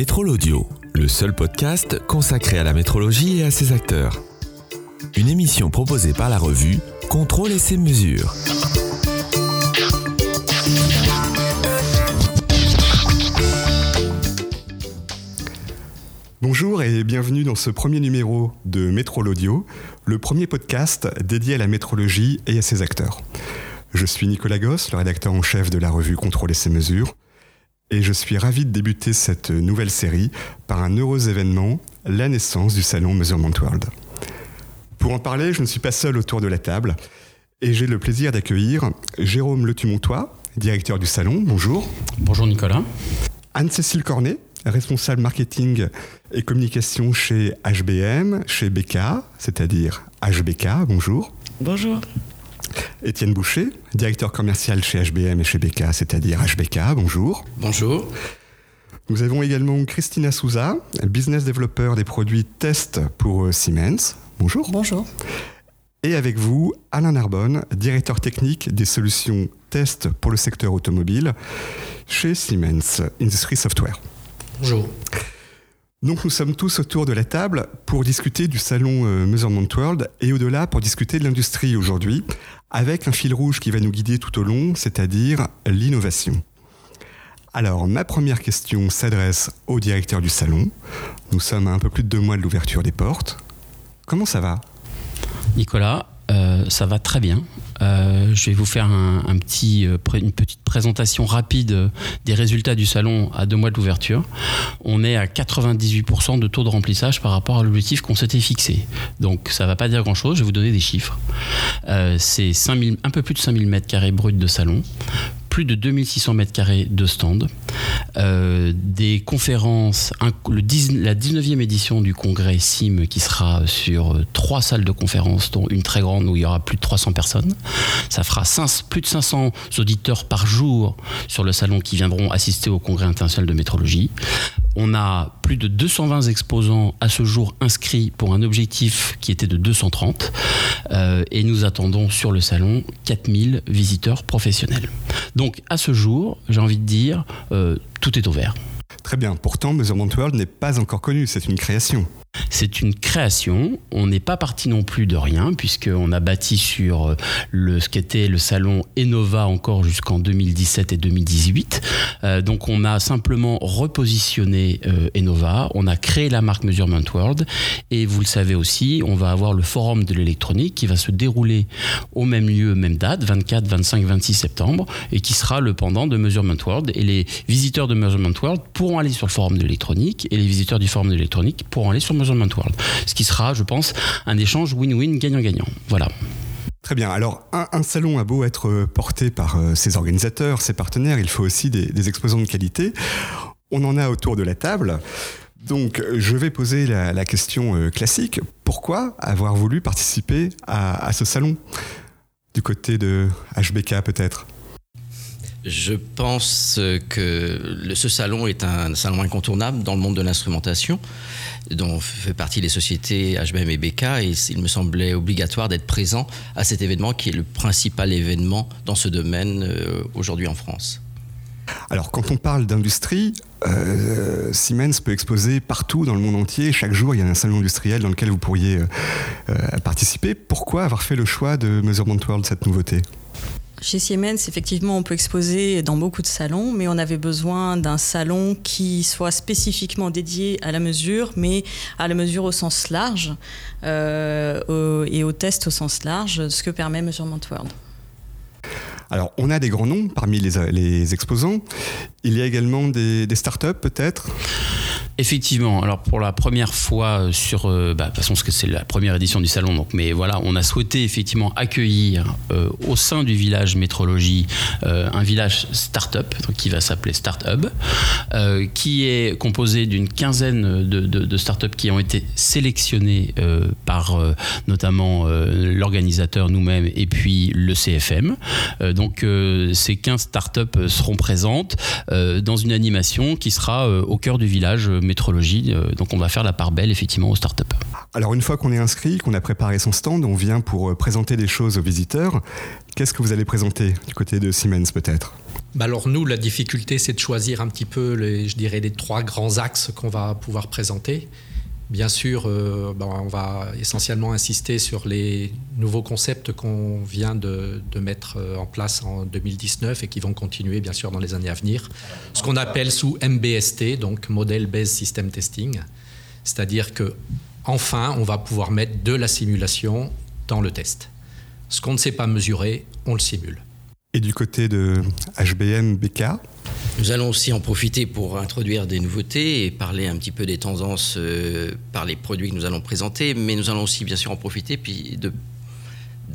Métrol Audio, le seul podcast consacré à la métrologie et à ses acteurs. Une émission proposée par la revue Contrôle et ses mesures. Bonjour et bienvenue dans ce premier numéro de Métrol Audio, le premier podcast dédié à la métrologie et à ses acteurs. Je suis Nicolas Goss, le rédacteur en chef de la revue Contrôle et ses mesures, et je suis ravi de débuter cette nouvelle série par un heureux événement, la naissance du salon Measurement World. Pour en parler, je ne suis pas seul autour de la table et j'ai le plaisir d'accueillir Jérôme Letumontois, directeur du salon. Bonjour. Bonjour Nicolas. Anne-Cécile Cornet, responsable marketing et communication chez HBM, chez BK, c'est-à-dire HBK. Bonjour. Bonjour. Étienne Boucher, directeur commercial chez HBM et chez BK, c'est-à-dire HBK. Bonjour. Bonjour. Nous avons également Christina Souza, business développeur des produits test pour euh, Siemens. Bonjour. Bonjour. Et avec vous, Alain Narbonne, directeur technique des solutions test pour le secteur automobile chez Siemens Industry Software. Bonjour. Donc nous sommes tous autour de la table pour discuter du salon euh, Measurement World et au-delà pour discuter de l'industrie aujourd'hui avec un fil rouge qui va nous guider tout au long, c'est-à-dire l'innovation. Alors ma première question s'adresse au directeur du salon. Nous sommes à un peu plus de deux mois de l'ouverture des portes. Comment ça va? Nicolas, euh, ça va très bien. Euh, je vais vous faire euh, une petite présentation rapide des résultats du salon à deux mois de l'ouverture. On est à 98% de taux de remplissage par rapport à l'objectif qu'on s'était fixé. Donc ça ne va pas dire grand-chose, je vais vous donner des chiffres. C'est un peu plus de 5000 m2 bruts de salon, plus de 2600 mètres carrés de stand, euh, des conférences, la 19e édition du congrès SIM qui sera sur euh, trois salles de conférences, dont une très grande où il y aura plus de 300 personnes. Ça fera plus de 500 auditeurs par jour sur le salon qui viendront assister au congrès international de métrologie. On a plus de 220 exposants à ce jour inscrits pour un objectif qui était de 230 euh, et nous attendons sur le salon 4000 visiteurs professionnels. Donc à ce jour, j'ai envie de dire, euh, tout est ouvert. Très bien. Pourtant, Measurement World n'est pas encore connu, c'est une création. C'est une création. On n'est pas parti non plus de rien, puisqu'on a bâti sur euh, le, ce qu'était le salon Enova encore jusqu'en 2017 et 2018. Euh, donc on a simplement repositionné euh, Enova, on a créé la marque Measurement World, et vous le savez aussi, on va avoir le forum de l'électronique qui va se dérouler au même lieu, même date, 24, 25, 26 septembre, et qui sera le pendant de Measurement World. Et les visiteurs de Measurement World pourront aller sur le forum de l'électronique, et les visiteurs du forum de l'électronique pourront aller sur Measurement World. Ce qui sera, je pense, un échange win-win, gagnant-gagnant. Voilà. Très bien. Alors, un, salon a beau être euh, porté par euh, ses organisateurs, ses partenaires, il faut aussi des, exposants de qualité. On en a autour de la table. Donc, je vais poser la, question euh, classique. Pourquoi avoir voulu participer à, à ce salon? Du côté de HBK, peut-être je pense que ce salon est un salon incontournable dans le monde de l'instrumentation, dont fait partie les sociétés HBM et BK, et il me semblait obligatoire d'être présent à cet événement qui est le principal événement dans ce domaine euh, aujourd'hui en France. Alors, quand on parle d'industrie, euh, Siemens peut exposer partout dans le monde entier. Chaque jour, il y a un salon industriel dans lequel vous pourriez euh, participer. Pourquoi avoir fait le choix de Measurement World, cette nouveauté? Chez Siemens, effectivement, on peut exposer dans beaucoup de salons, mais on avait besoin d'un salon qui soit spécifiquement dédié à la mesure, mais à la mesure au sens large euh, et au test au sens large, ce que permet Measurement World. Alors, on a des grands noms parmi les, exposants. Il y a également des, des startups, peut-être? Effectivement. Alors pour la première fois euh, sur, euh, bah, de toute façon, c'est la première édition du salon, donc, mais voilà, on a souhaité effectivement accueillir euh, au sein du village métrologie un village start-up qui va s'appeler Startup, qui est composé d'une quinzaine de, de, start-up qui ont été sélectionnées par notamment l'organisateur nous-mêmes et puis le CFM. donc ces 15 start-up seront présentes dans une animation qui sera au cœur du village métrologie. Euh, donc on va faire la part belle effectivement aux startups. Alors une fois qu'on est inscrit, qu'on a préparé son stand, on vient pour euh, présenter des choses aux visiteurs. Qu'est-ce que vous allez présenter du côté de Siemens peut-être? Bah alors nous, la difficulté, c'est de choisir un petit peu, les, je dirais, les trois grands axes qu'on va pouvoir présenter. Bien sûr, euh, bah, on va essentiellement insister sur les nouveaux concepts qu'on vient de, de, mettre euh, en place en 2019 et qui vont continuer, bien sûr, dans les années à venir. Ce qu'on appelle sous MBST, donc Model Based System Testing. C'est-à-dire que, enfin, on va pouvoir mettre de la simulation dans le test. Ce qu'on ne sait pas mesurer, on le simule. Et du côté de HBM BK Nous allons aussi en profiter pour introduire des nouveautés et parler un petit peu des tendances euh, par les produits que nous allons présenter, mais nous allons aussi bien sûr en profiter puis de,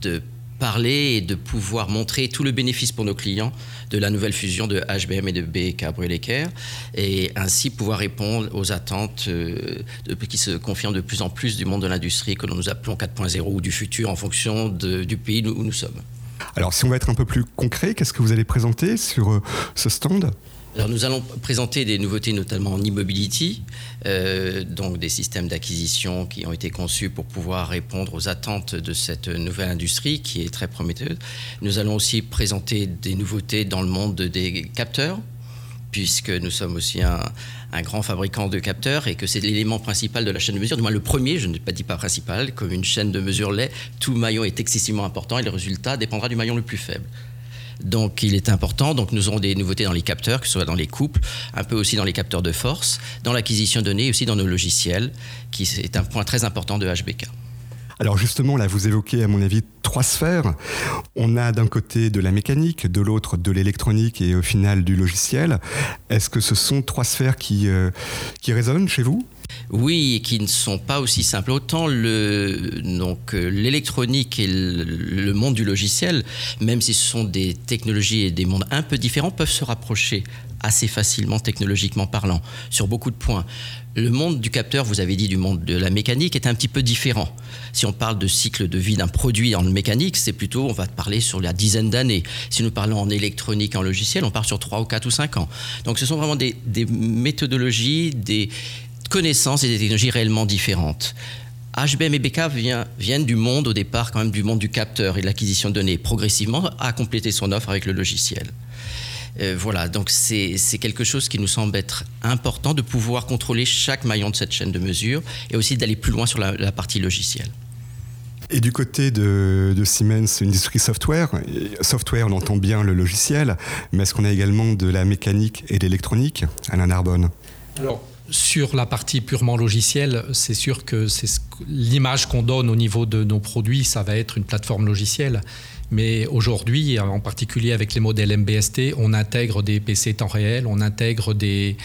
de parler et de pouvoir montrer tout le bénéfice pour nos clients de la nouvelle fusion de HBM et de BK Brûlécaire et ainsi pouvoir répondre aux attentes euh, qui se confirment de plus en plus du monde de l'industrie que nous appelons 4.0 ou du futur en fonction du pays où nous sommes. Alors si on va être un peu plus concret, qu'est-ce que vous allez présenter sur euh, ce stand? Alors nous allons présenter des nouveautés notamment en e-mobility, euh, donc des systèmes d'acquisition qui ont été conçus pour pouvoir répondre aux attentes de cette nouvelle industrie qui est très prometteuse. Nous allons aussi présenter des nouveautés dans le monde des capteurs, puisque nous sommes aussi un, grand fabricant de capteurs et que c'est l'élément principal de la chaîne de mesure, du moins le premier, je ne dit pas principal, comme une chaîne de mesure l'est, tout maillon est excessivement important et le résultat dépendra du maillon le plus faible. Donc il est important, donc nous aurons des nouveautés dans les capteurs, que ce soit dans les couples, un peu aussi dans les capteurs de force, dans l'acquisition de données aussi dans nos logiciels, qui est un point très important de HBK. Alors justement, là, vous évoquez, à mon avis, trois sphères. On a d'un côté de la mécanique, de l'autre de l'électronique et au final du logiciel. Est-ce que ce sont trois sphères qui, euh, résonnent chez vous? Oui, et qui ne sont pas aussi simples. Autant le, donc, euh, l'électronique et le, monde du logiciel, même si ce sont des technologies et des mondes un peu différents, peuvent se rapprocher assez facilement technologiquement parlant sur beaucoup de points. Le monde du capteur, vous avez dit du monde de la mécanique, est un petit peu différent. Si on parle de cycle de vie d'un produit en mécanique, c'est plutôt, on va parler sur la dizaine d'années. Si nous parlons en électronique, en logiciel, on part sur 3 ou 4 ou 5 ans. Donc ce sont vraiment des, méthodologies, des connaissances et des technologies réellement différentes. HBM et BK viennent du monde au départ quand même du monde du capteur et de l'acquisition de données, progressivement à compléter son offre avec le logiciel. Euh, voilà, donc c'est quelque chose qui nous semble être important de pouvoir contrôler chaque maillon de cette chaîne de mesure et aussi d'aller plus loin sur la, la, partie logicielle. Et du côté de, de Siemens Industry Software, software, on entend bien le logiciel, mais est-ce qu'on a également de la mécanique et de l'électronique Alain Narbonne? Alors, sur la partie purement logicielle, c'est sûr que c'est l'image qu'on donne au niveau de nos produits, ça va être une plateforme logicielle. Mais aujourd'hui, en particulier avec les modèles MBST, on intègre des PC temps réel, on intègre des,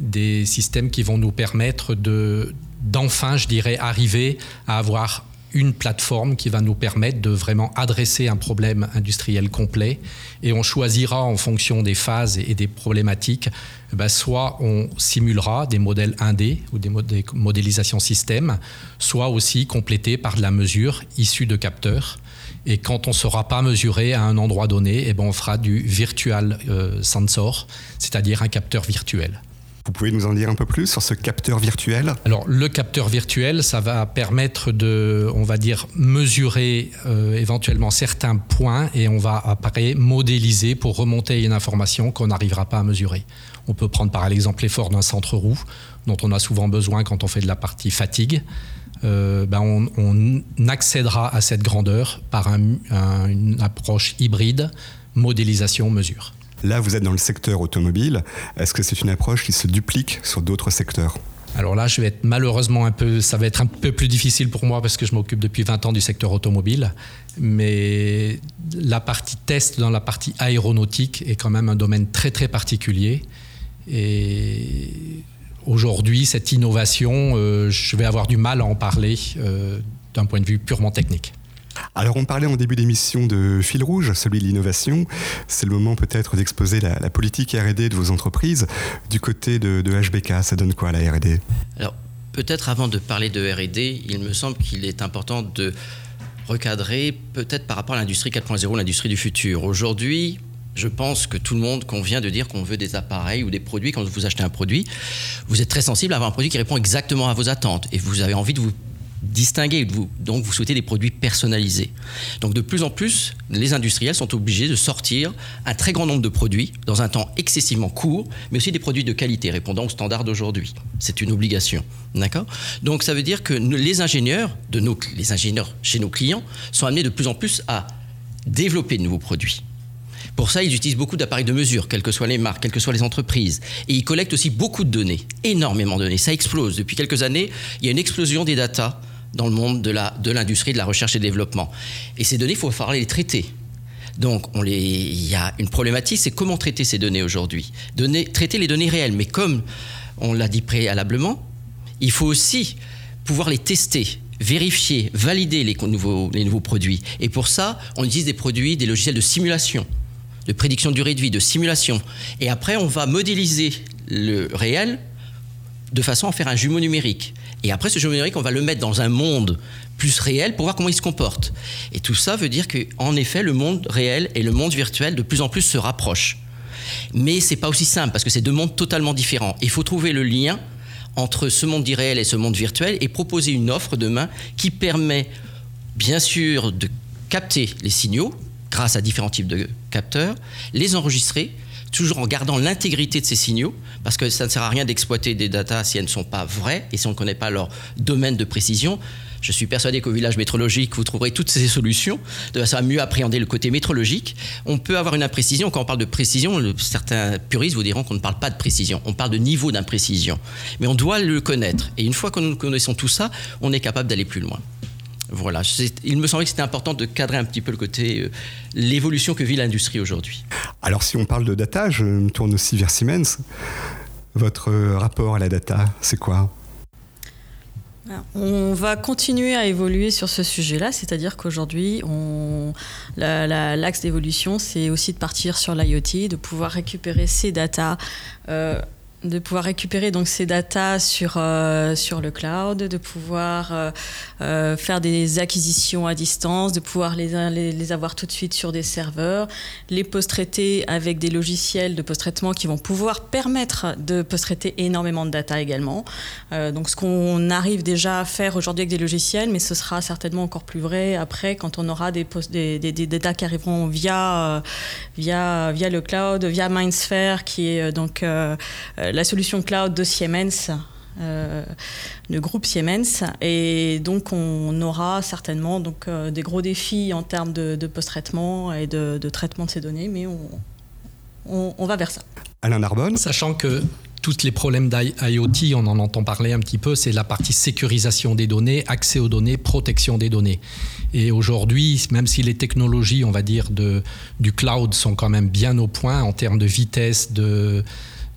des systèmes qui vont nous permettre de, d'enfin, je dirais, arriver à avoir une plateforme qui va nous permettre de vraiment adresser un problème industriel complet et on choisira en fonction des phases et des problématiques, ben soit on simulera des modèles 1D ou des modélisations système, soit aussi complété par de la mesure issue de capteurs. Et quand on ne saura pas mesurer à un endroit donné, eh ben on fera du virtual euh, sensor, c'est-à-dire un capteur virtuel. Vous pouvez nous en dire un peu plus sur ce capteur virtuel? Alors, le capteur virtuel, ça va permettre de, on va dire, mesurer euh, éventuellement certains points et on va après modéliser pour remonter une information qu'on n'arrivera pas à mesurer. On peut prendre par exemple l'effort d'un centre roue, dont on a souvent besoin quand on fait de la partie fatigue. Euh, ben on, on, accédera à cette grandeur par un, un, une approche hybride, modélisation-mesure. Là, vous êtes dans le secteur automobile. Est-ce que c'est une approche qui se duplique sur d'autres secteurs? Alors là, je vais être malheureusement un peu, ça va être un peu plus difficile pour moi parce que je m'occupe depuis 20 ans du secteur automobile. Mais la partie test dans la partie aéronautique est quand même un domaine très très particulier. Et aujourd'hui, cette innovation, euh, je vais avoir du mal à en parler euh, d'un point de vue purement technique. Alors on parlait en début d'émission de fil rouge, celui de l'innovation. C'est le moment peut-être d'exposer la, la, politique RD de vos entreprises. Du côté de, de HBK, ça donne quoi la RD Alors peut-être avant de parler de RD, il me semble qu'il est important de recadrer peut-être par rapport à l'industrie 4.0, l'industrie du futur. Aujourd'hui, je pense que tout le monde convient de dire qu'on veut des appareils ou des produits. Quand vous achetez un produit, vous êtes très sensible à avoir un produit qui répond exactement à vos attentes et vous avez envie de vous distinguer, vous, donc vous souhaitez des produits personnalisés. Donc de plus en plus, les industriels sont obligés de sortir un très grand nombre de produits dans un temps excessivement court, mais aussi des produits de qualité répondant aux standards d'aujourd'hui. C'est une obligation. D'accord? Donc ça veut dire que les ingénieurs, de nos, les ingénieurs chez nos clients sont amenés de plus en plus à développer de nouveaux produits. Pour ça, ils utilisent beaucoup d'appareils de mesure, quelles que soient les marques, quelles que soient les entreprises. Et ils collectent aussi beaucoup de données, énormément de données. Ça explose. Depuis quelques années, il y a une explosion des datas dans le monde de l'industrie, de, de la recherche et développement. Et ces données, il faut falloir les traiter. Donc, il y a une problématique, c'est comment traiter ces données aujourd'hui. traiter les données réelles. Mais comme on l'a dit préalablement, il faut aussi pouvoir les tester, vérifier, valider les nouveaux, les nouveaux produits. Et pour ça, on utilise des produits, des logiciels de simulation de prédiction de durée de vie, de simulation. Et après, on va modéliser le réel de façon à faire un jumeau numérique. Et après, ce jumeau numérique, on va le mettre dans un monde plus réel pour voir comment il se comporte. Et tout ça veut dire qu'en effet, le monde réel et le monde virtuel de plus en plus se rapprochent. Mais c'est pas aussi simple parce que c'est deux mondes totalement différents. Il faut trouver le lien entre ce monde irréel et ce monde virtuel et proposer une offre demain qui permet bien sûr de capter les signaux grâce à différents types de les enregistrer, toujours en gardant l'intégrité de ces signaux, parce que ça ne sert à rien d'exploiter des datas si elles ne sont pas vraies et si on ne connaît pas leur domaine de précision. Je suis persuadé qu'au village métrologique, vous trouverez toutes ces solutions de façon à mieux appréhender le côté métrologique. On peut avoir une imprécision. Quand on parle de précision, certains puristes vous diront qu'on ne parle pas de précision. On parle de niveau d'imprécision. Mais on doit le connaître. Et une fois que nous connaissons tout ça, on est capable d'aller plus loin. Voilà, il me semblait que c'était important de cadrer un petit peu le côté, euh, l'évolution que vit l'industrie aujourd'hui. Alors si on parle de data, je me tourne aussi vers Siemens. Votre rapport à la data, c'est quoi? On va continuer à évoluer sur ce sujet-là, c'est-à-dire qu'aujourd'hui, l'axe d'évolution, c'est aussi de partir sur l'IoT, de pouvoir récupérer ces datas euh, de pouvoir récupérer donc ces datas sur, euh, sur le cloud, de pouvoir euh, euh, faire des acquisitions à distance, de pouvoir les, les, avoir tout de suite sur des serveurs, les post-traiter avec des logiciels de post-traitement qui vont pouvoir permettre de post-traiter énormément de data également. donc ce qu'on arrive déjà à faire aujourd'hui avec des logiciels, mais ce sera certainement encore plus vrai après quand on aura des, post des, data qui arriveront via, via, via le cloud, via Mindsphere qui est donc la solution cloud de Siemens. Euh, le groupe Siemens et donc on aura certainement donc euh, des gros défis en termes de, post-traitement et de, traitement de ces données mais on, on, va vers ça. Alain Narbonne Sachant que tous les problèmes d'IoT, on en entend parler un petit peu, c'est la partie sécurisation des données, accès aux données, protection des données. Et aujourd'hui, même si les technologies, on va dire, de, du cloud sont quand même bien au point en termes de vitesse, de,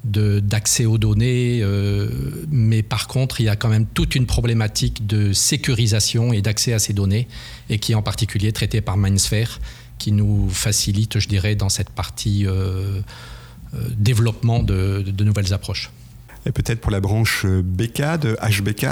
d'accès aux données, euh, mais par contre, il y a quand même toute une problématique de sécurisation et d'accès à ces données, et qui est en particulier traitée par Mindsphere, qui nous facilite, je dirais, dans cette partie euh, euh, développement de, nouvelles approches. Et peut-être pour la branche BK de HBK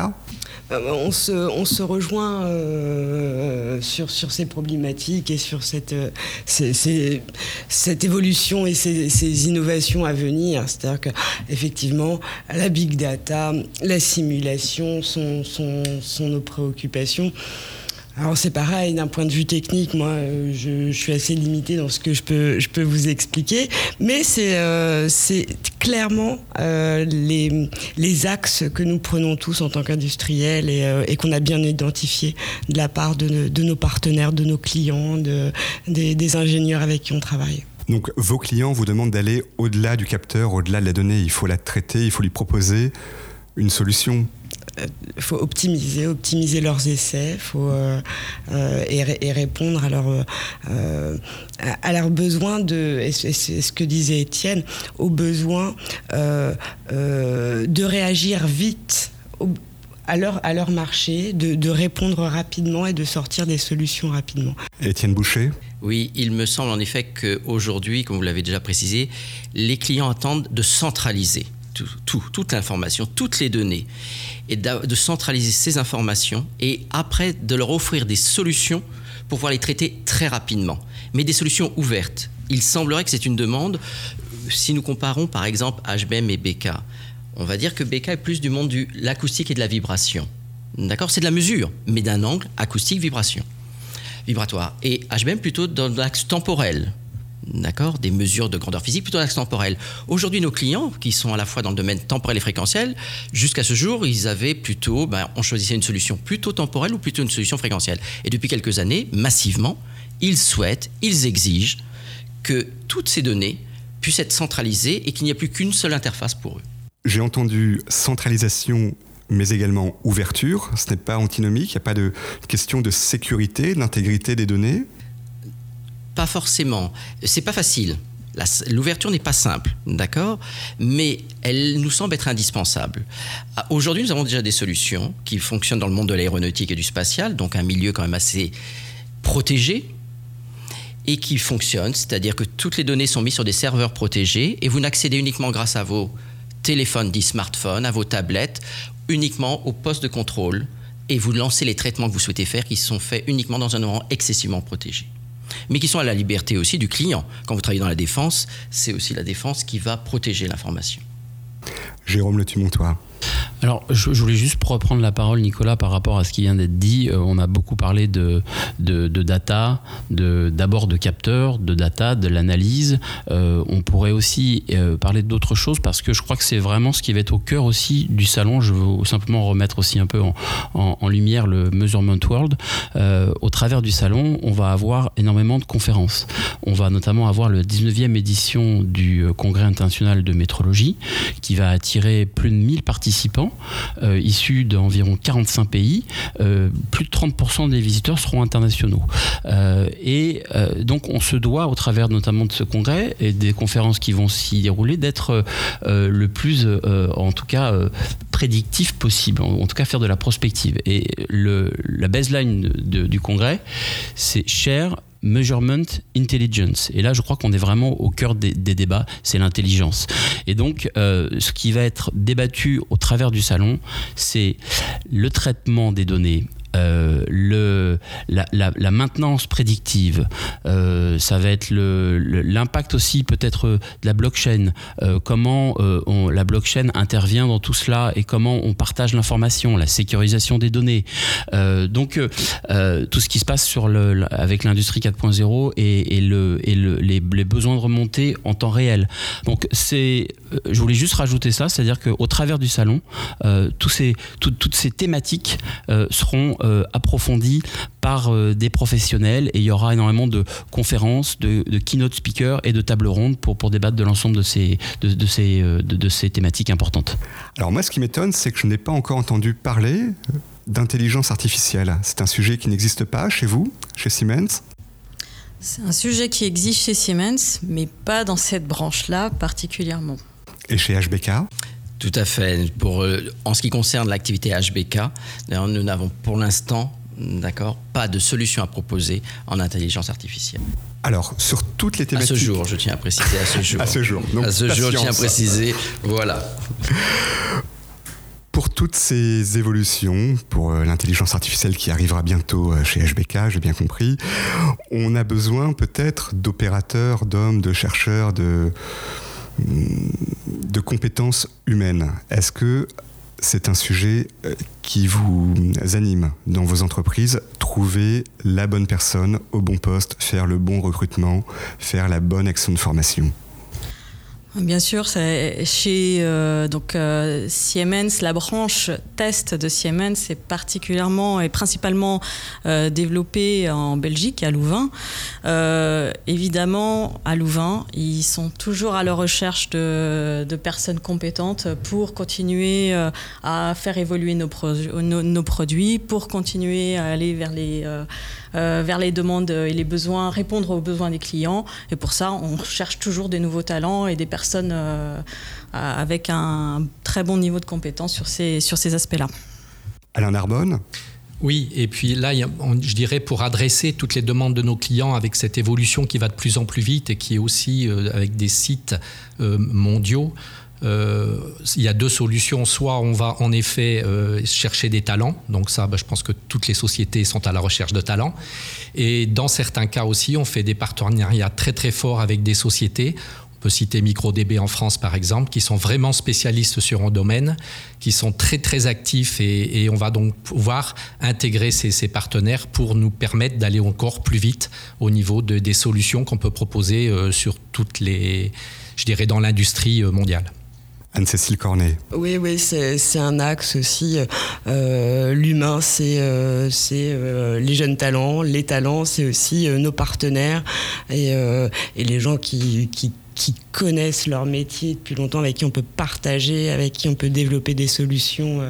euh, on se, on se rejoint euh, sur, sur ces problématiques et sur cette, euh, cette évolution et ces, innovations à venir. C'est-à-dire qu'effectivement, la big data, la simulation sont, sont, sont nos préoccupations. Alors c'est pareil, d'un point de vue technique, moi je, suis assez limité dans ce que je peux, je peux vous expliquer, mais c'est euh, clairement euh, les, les axes que nous prenons tous en tant qu'industriels et, euh, et qu'on a bien identifiés de la part de, de, nos partenaires, de nos clients, de, des, ingénieurs avec qui on travaille. Donc vos clients vous demandent d'aller au-delà du capteur, au-delà de la donnée, il faut la traiter, il faut lui proposer une solution. euh, faut optimiser, optimiser leurs essais, faut euh, euh, et, répondre à leurs à, leurs besoins de, c'est ce que disait Étienne, aux besoins de réagir vite. à leur, à leur marché, de, de, répondre rapidement et de sortir des solutions rapidement. Étienne Boucher Oui, il me semble en effet qu'aujourd'hui, comme vous l'avez déjà précisé, les clients attendent de centraliser tout, toute l'information, toutes les données, et de centraliser ces informations et après de leur offrir des solutions pour pouvoir les traiter très rapidement, mais des solutions ouvertes. Il semblerait que c'est une demande, si nous comparons par exemple HBM et BK, on va dire que BK est plus du monde de l'acoustique et de la vibration. D'accord? C'est de la mesure, mais d'un angle acoustique vibration vibratoire. Et HBM plutôt dans l'axe temporel. D'accord Des mesures de grandeur physique plutôt dans l'axe temporel. Aujourd'hui, nos clients, qui sont à la fois dans le domaine temporel et fréquentiel, jusqu'à ce jour, ils avaient plutôt, ben, on choisissait une solution plutôt temporelle ou plutôt une solution fréquentielle. Et depuis quelques années, massivement, ils souhaitent, ils exigent que toutes ces données puissent être centralisées et qu'il n'y ait plus qu'une seule interface pour eux. J'ai entendu centralisation mais également ouverture. Ce n'est pas antinomique, il n'y a pas de question de sécurité, d'intégrité des données Pas forcément. C'est pas facile. L'ouverture n'est pas simple, d'accord? Mais elle nous semble être indispensable. Ah, aujourd'hui, nous avons déjà des solutions qui fonctionnent dans le monde de l'aéronautique et du spatial, donc un milieu quand même assez protégé, et qui fonctionnent, c'est-à-dire que toutes les données sont mises sur des serveurs protégés et vous n'accédez uniquement grâce à vos téléphones dits smartphones, à vos tablettes uniquement au poste de contrôle et vous lancez les traitements que vous souhaitez faire qui sont faits uniquement dans un environnement excessivement protégé. Mais qui sont à la liberté aussi du client. Quand vous travaillez dans la défense, c'est aussi la défense qui va protéger l'information. Jérôme Le Tumontois. Alors, je, voulais juste reprendre la parole, Nicolas, par rapport à ce qui vient d'être dit. Euh, on a beaucoup parlé de, de, data, d'abord de, capteurs, de data, de l'analyse. Euh, on pourrait aussi euh, parler d'autres choses parce que je crois que c'est vraiment ce qui va être au cœur aussi du salon. Je veux simplement remettre aussi un peu en, lumière le Measurement World. au travers du salon, on va avoir énormément de conférences. On va notamment avoir le 19e édition du Congrès international de métrologie qui va attirer plus de 1000 participants euh, issus d'environ 45 pays. Euh, plus de 30% des visiteurs seront internationaux. Euh, et donc on se doit, au travers notamment de ce congrès et des conférences qui vont s'y dérouler, d'être le plus, en tout cas, prédictif possible, en, tout cas faire de la prospective. Et la baseline du congrès, c'est cher, measurement intelligence. Et là, je crois qu'on est vraiment au cœur des, débats, c'est l'intelligence. Et donc, euh, ce qui va être débattu au travers du salon, c'est le traitement des données euh, la, maintenance prédictive, euh, ça va être l'impact aussi peut-être de la blockchain, euh, comment la blockchain intervient dans tout cela et comment on partage l'information, la sécurisation des données. donc tout ce qui se passe sur le, avec l'industrie 4.0 et, et, le, et le, les, besoins de remontée en temps réel. Donc c'est, je voulais juste rajouter ça, c'est-à-dire qu'au travers du salon, tous ces, toutes ces thématiques seront euh, approfondie par euh, des professionnels et il y aura énormément de conférences, de, keynote speakers et de tables rondes pour, pour débattre de l'ensemble de ces, de, ces, euh, de, ces thématiques importantes. Alors moi ce qui m'étonne c'est que je n'ai pas encore entendu parler d'intelligence artificielle. C'est un sujet qui n'existe pas chez vous, chez Siemens? C'est un sujet qui existe chez Siemens, mais pas dans cette branche-là particulièrement. Et chez HBK tout à fait. Pour, euh, en ce qui concerne l'activité HBK, nous n'avons pour l'instant d'accord, pas de solution à proposer en intelligence artificielle. Alors, sur toutes les thématiques... À ce jour, je tiens à préciser, à ce jour. à ce jour. Donc, à ce jour, je tiens à préciser, voilà. Pour toutes ces évolutions, pour euh, l'intelligence artificielle qui arrivera bientôt euh, chez HBK, j'ai bien compris, on a besoin peut-être d'opérateurs, d'hommes, de chercheurs, de de compétences humaines. Est-ce que c'est un sujet euh, qui vous anime dans vos entreprises Trouver la bonne personne au bon poste, faire le bon recrutement, faire la bonne action de formation? Bien sûr, chez euh, donc euh, Siemens, la branche test de Siemens est particulièrement et principalement euh, développée en Belgique, à Louvain. évidemment, à Louvain, ils sont toujours à la recherche de, personnes compétentes pour continuer à faire évoluer nos, nos, produits, pour continuer à aller vers les euh, vers les demandes et les besoins, répondre aux besoins des clients. Et pour ça, on cherche toujours des nouveaux talents et des personnes euh, avec un très bon niveau de compétence sur ces, sur ces aspects-là. Alain Narbonne? Oui, et puis là, je dirais pour adresser toutes les demandes de nos clients avec cette évolution qui va de plus en plus vite et qui est aussi euh, avec des sites mondiaux, euh, il y a deux solutions. Soit on va en effet euh, chercher des talents, donc ça, bah, je pense que toutes les sociétés sont à la recherche de talents. Et dans certains cas aussi, on fait des partenariats très très forts avec des sociétés. On peut citer MicroDB en France par exemple, qui sont vraiment spécialistes sur un domaine, qui sont très très actifs et, on va donc pouvoir intégrer ces, partenaires pour nous permettre d'aller encore plus vite au niveau de, des solutions qu'on peut proposer euh, sur toutes les, je dirais, dans l'industrie mondiale. Anne-Cécile Cornet. Oui, oui, c'est un axe aussi. Euh, l'humain, c'est euh, euh, les jeunes talents. Les talents, c'est aussi nos partenaires et, les gens qui, qui, connaissent leur métier depuis longtemps, avec qui on peut partager, avec qui on peut développer des solutions.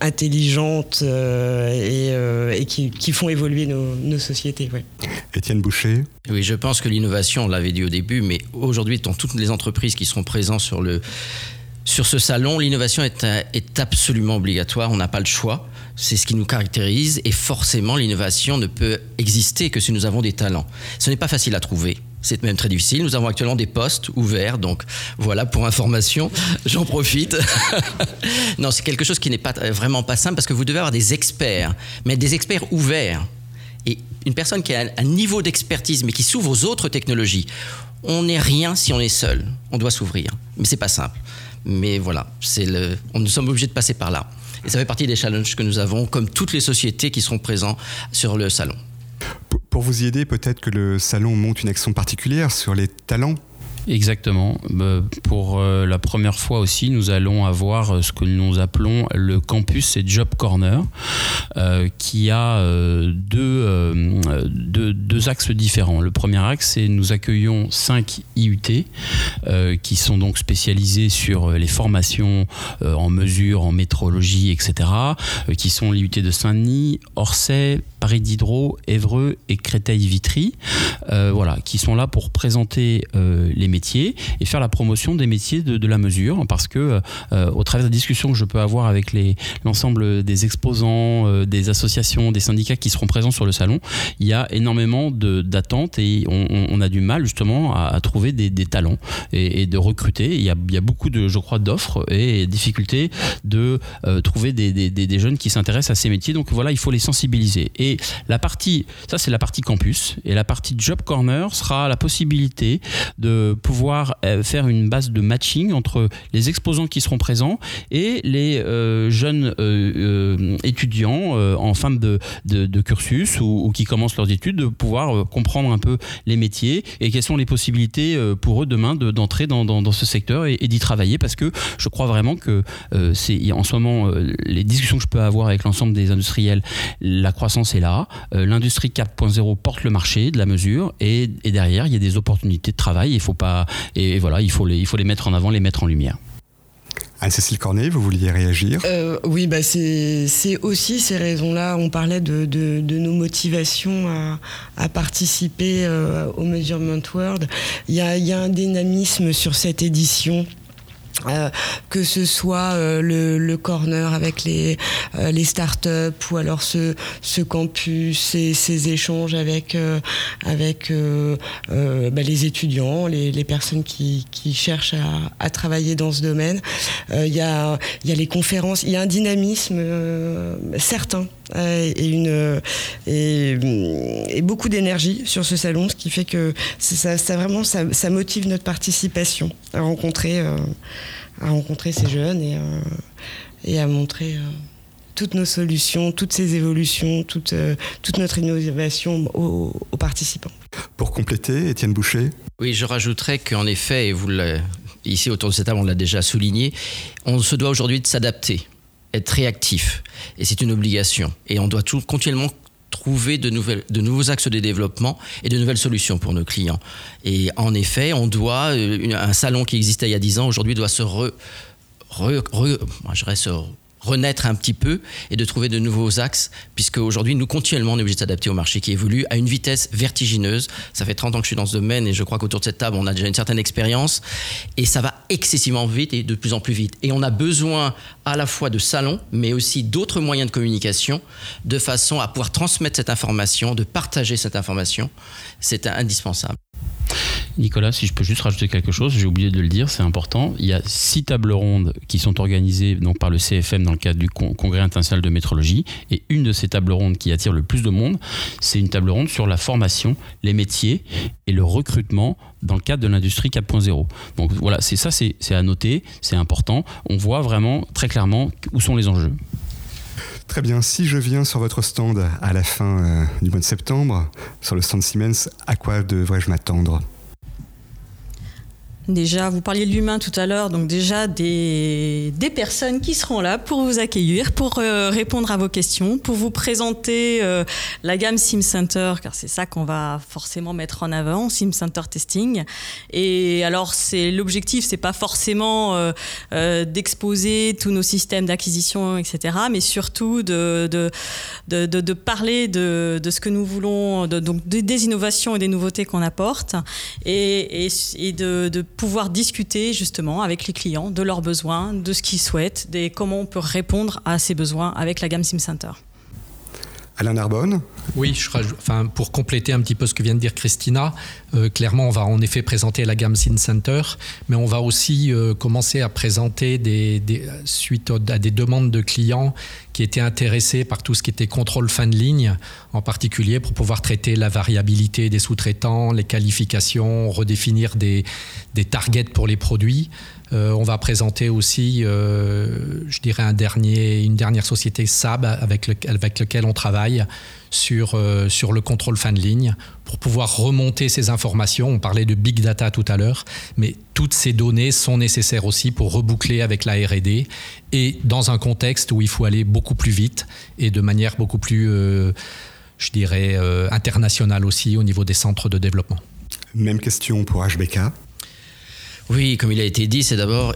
Intelligentes et, qui, font évoluer nos, sociétés. Étienne Boucher Oui, je pense que l'innovation, on l'avait dit au début, mais aujourd'hui, dans toutes les entreprises qui seront présentes sur, le, sur ce salon, l'innovation est, est absolument obligatoire, on n'a pas le choix. C'est ce qui nous caractérise et forcément l'innovation ne peut exister que si nous avons des talents. Ce n'est pas facile à trouver. C'est même très difficile. Nous avons actuellement des postes ouverts, donc voilà pour information, j'en profite. non, c'est quelque chose qui n'est pas vraiment pas simple parce que vous devez avoir des experts, mais des experts ouverts. Et une personne qui a un niveau d'expertise mais qui s'ouvre aux autres technologies, on n'est rien si on est seul. On doit s'ouvrir. Mais c'est pas simple. Mais voilà, nous sommes obligés de passer par là. Et ça fait partie des challenges que nous avons, comme toutes les sociétés qui seront présentes sur le salon. Pour vous y aider, peut-être que le salon monte une action particulière sur les talents Exactement. Bah, pour euh, la première fois aussi, nous allons avoir euh, ce que nous appelons le campus et Job Corner, euh, qui a deux, axes différents. Le premier axe, c'est nous accueillons 5 IUT qui sont donc spécialisés sur les formations en mesure, en métrologie, etc., qui sont l'IUT de Saint-Denis, Orsay, Paris Diderot, Évreux et Créteil-Vitry, voilà, qui sont là pour présenter les métiers et faire la promotion des métiers de, la mesure parce que euh, au travers de la discussion que je peux avoir avec l'ensemble des exposants, euh, des associations, des syndicats qui seront présents sur le salon, il y a énormément d'attentes et on, a du mal justement à, trouver des, talents et, de recruter. Il y, a, il y a beaucoup de, je crois, d'offres et difficultés de euh, trouver des, des, jeunes qui s'intéressent à ces métiers. Donc voilà, il faut les sensibiliser. Et la partie, ça c'est la partie campus. Et la partie job corner sera la possibilité de pouvoir euh, faire une base de matching entre les exposants qui seront présents et les euh, jeunes euh, étudiants en fin de, de, cursus ou, qui commencent leurs études, de pouvoir comprendre un peu les métiers et quelles sont les possibilités pour eux demain d'entrer dans, dans, ce secteur et, d'y travailler. Parce que je crois vraiment que c'est en ce moment les discussions que je peux avoir avec l'ensemble des industriels, la croissance est là, l'industrie 4.0 porte le marché de la mesure et, et derrière il y a des opportunités de travail, il faut pas et, voilà, il faut, les, il faut les mettre en avant, les mettre en lumière. Anne-Cécile Cornet, vous vouliez réagir? Euh, Oui, bah c'est aussi ces raisons-là. On parlait de, de, nos motivations à, à participer euh, au Measurement World. Il y a, il y a un dynamisme sur cette édition euh, que ce soit euh, le, corner avec les, euh, startups ou alors ce, campus et ces échanges avec, avec bah, les étudiants, les, personnes qui, cherchent à, travailler dans ce domaine. Il y a les conférences, il y a un dynamisme certain et, une, et, et beaucoup d'énergie sur ce salon, ce qui fait que ça, ça vraiment ça, ça, motive notre participation à rencontrer à rencontrer ces jeunes et, euh, et à montrer euh, toutes nos solutions, toutes ces évolutions, toute, euh, toute notre innovation aux, participants. Pour compléter, Étienne Boucher Oui, je rajouterais qu'en effet, et vous ici autour de cette table, on l'a déjà souligné, on se doit aujourd'hui de s'adapter, être réactif. Et c'est une obligation. Et on doit tout, continuellement trouver de, nouvelles, de nouveaux axes de développement et de nouvelles solutions pour nos clients. Et en effet, on doit, euh, un salon qui existait il y a 10 ans, aujourd'hui doit se re, re, re je se renaître un petit peu et de trouver de nouveaux axes, puisque aujourd'hui, nous continuellement, on est obligé de s'adapter au marché qui évolue à une vitesse vertigineuse. Ça fait 30 ans que je suis dans ce domaine et je crois qu'autour de cette table, on a déjà une certaine expérience et ça va excessivement vite et de plus en plus vite. Et on a besoin à la fois de salons, mais aussi d'autres moyens de communication de façon à pouvoir transmettre cette information, de partager cette information. C'est indispensable. Nicolas, si je peux juste rajouter quelque chose, j'ai oublié de le dire, c'est important. Il y a six tables rondes qui sont organisées donc, par le CFM dans le cadre du Congrès international de métrologie. Et une de ces tables rondes qui attire le plus de monde, c'est une table ronde sur la formation, les métiers et le recrutement dans le cadre de l'industrie 4.0. Donc voilà, c'est ça, c'est à noter, c'est important. On voit vraiment très clairement où sont les enjeux. Très bien, si je viens sur votre stand à la fin euh, du mois de septembre, sur le stand Siemens, à quoi devrais-je m'attendre? Déjà, vous parliez de l'humain tout à l'heure, donc déjà des, des, personnes qui seront là pour vous accueillir, pour euh, répondre à vos questions, pour vous présenter euh, la gamme SimCenter, car c'est ça qu'on va forcément mettre en avant, SimCenter Testing. Et alors, c'est l'objectif, c'est pas forcément euh, d'exposer tous nos systèmes d'acquisition, etc., mais surtout de, de, de, de parler de, ce que nous voulons, donc des innovations et des nouveautés qu'on apporte, et, et de pouvoir discuter justement avec les clients de leurs besoins, de ce qu'ils souhaitent, de comment on peut répondre à ces besoins avec la gamme SimCenter. Alain Narbonne Oui, pour compléter un petit peu ce que vient de dire Christina, euh, clairement, on va en effet présenter la gamme SimCenter, mais on va aussi euh, commencer à présenter des, suite à des demandes de clients qui étaient intéressés par tout ce qui était contrôle fin de ligne, en particulier pour pouvoir traiter la variabilité des sous-traitants, les qualifications, redéfinir des, des targets pour les produits. Euh, on va présenter aussi, euh, je dirais, un dernier, une dernière société SAB avec, le, lequel on travaille sur, euh, sur le contrôle fin de ligne pour pouvoir remonter ces informations. On parlait de big data tout à l'heure, mais toutes ces données sont nécessaires aussi pour reboucler avec la RD et dans un contexte où il faut aller beaucoup plus vite et de manière beaucoup plus, je dirais, internationale aussi au niveau des centres de développement. Même question pour HBK. Oui, comme il a été dit, c'est d'abord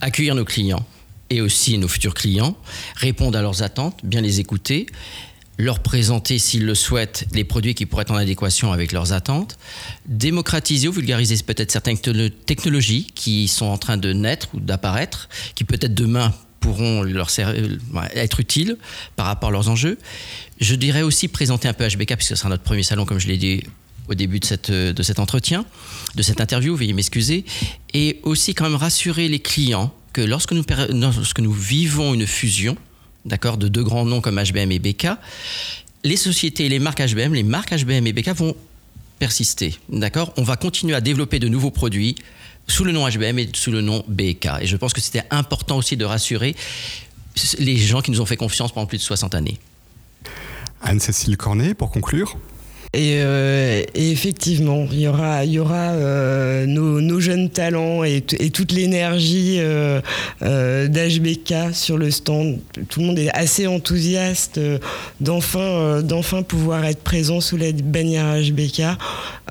accueillir nos clients et aussi nos futurs clients, répondre à leurs attentes, bien les écouter, leur présenter, s'ils le souhaitent, les produits qui pourraient être en adéquation avec leurs attentes, démocratiser ou vulgariser peut-être certaines technologies qui sont en train de naître ou d'apparaître, qui peut-être demain pourront leur être utiles par rapport à leurs enjeux. Je dirais aussi présenter un peu HBK, puisque ce sera notre premier salon, comme je l'ai dit au début de, cette, de cet entretien, de cette interview, veuillez m'excuser, et aussi quand même rassurer les clients que lorsque nous, lorsque nous vivons une fusion, d'accord, de deux grands noms comme HBM et BK, les sociétés et les marques HBM, les marques HBM et BK vont persister, d'accord On va continuer à développer de nouveaux produits sous le nom HBM et sous le nom BK. Et je pense que c'était important aussi de rassurer les gens qui nous ont fait confiance pendant plus de 60 années. Anne-Cécile Cornet, pour conclure euh, et, effectivement, il y aura, euh, nos, jeunes talents et, toute l'énergie euh, d'HBK sur le stand. Tout le monde est assez enthousiaste d'enfin, pouvoir être présent sous la bannière HBK.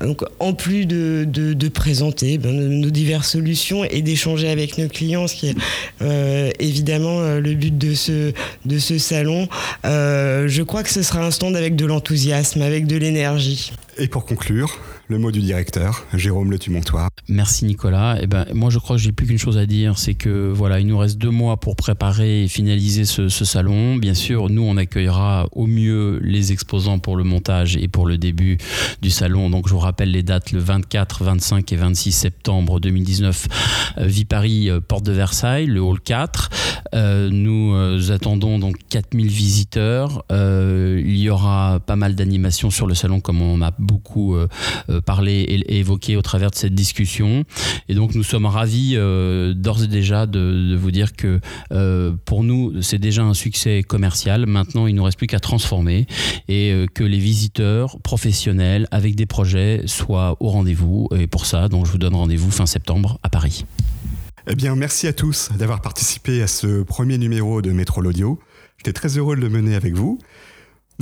Donc, en plus de, de, présenter ben, nos diverses solutions et d'échanger avec nos clients, ce qui est évidemment le but de ce, de ce salon, je crois que ce sera un stand avec de l'enthousiasme, avec de l'énergie et pour conclure, le mot du directeur, Jérôme Le Tumontoir. Merci Nicolas. Eh ben, moi je crois que j'ai plus qu'une chose à dire, c'est que voilà, il nous reste deux mois pour préparer et finaliser ce, salon. Bien sûr, nous on accueillera au mieux les exposants pour le montage et pour le début du salon. Donc je vous rappelle les dates le 24, 25 et 26 septembre 2019, euh, Vie Paris, euh, porte de Versailles, le hall 4. Euh, nous attendons donc 4000 visiteurs. il y aura pas mal d'animations sur le salon comme on a beaucoup parlé et, évoqué au travers de cette discussion. Et donc nous sommes ravis euh, d'ores et déjà de, vous dire que euh, pour nous c'est déjà un succès commercial. Maintenant il nous reste plus qu'à transformer et euh, que les visiteurs professionnels avec des projets soient au rendez-vous. Et pour ça donc je vous donne rendez-vous fin septembre à Paris. Eh bien, merci à tous d'avoir participé à ce premier numéro de Métro l'Audio. J'étais très heureux de le mener avec vous.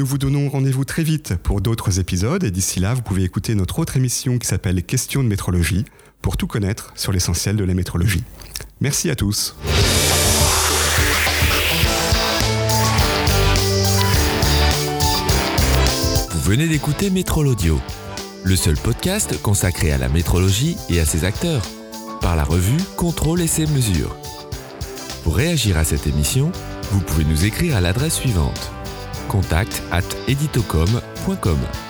Nous vous donnons rendez-vous très vite pour d'autres épisodes et d'ici là, vous pouvez écouter notre autre émission qui s'appelle Questions de métrologie pour tout connaître sur l'essentiel de la métrologie. Merci à tous. Vous venez d'écouter Métrolaudio, le seul podcast consacré à la métrologie et à ses acteurs, par la revue Contrôle et ses mesures. Pour réagir à cette émission, vous pouvez nous écrire à l'adresse suivante contact at editocom.com.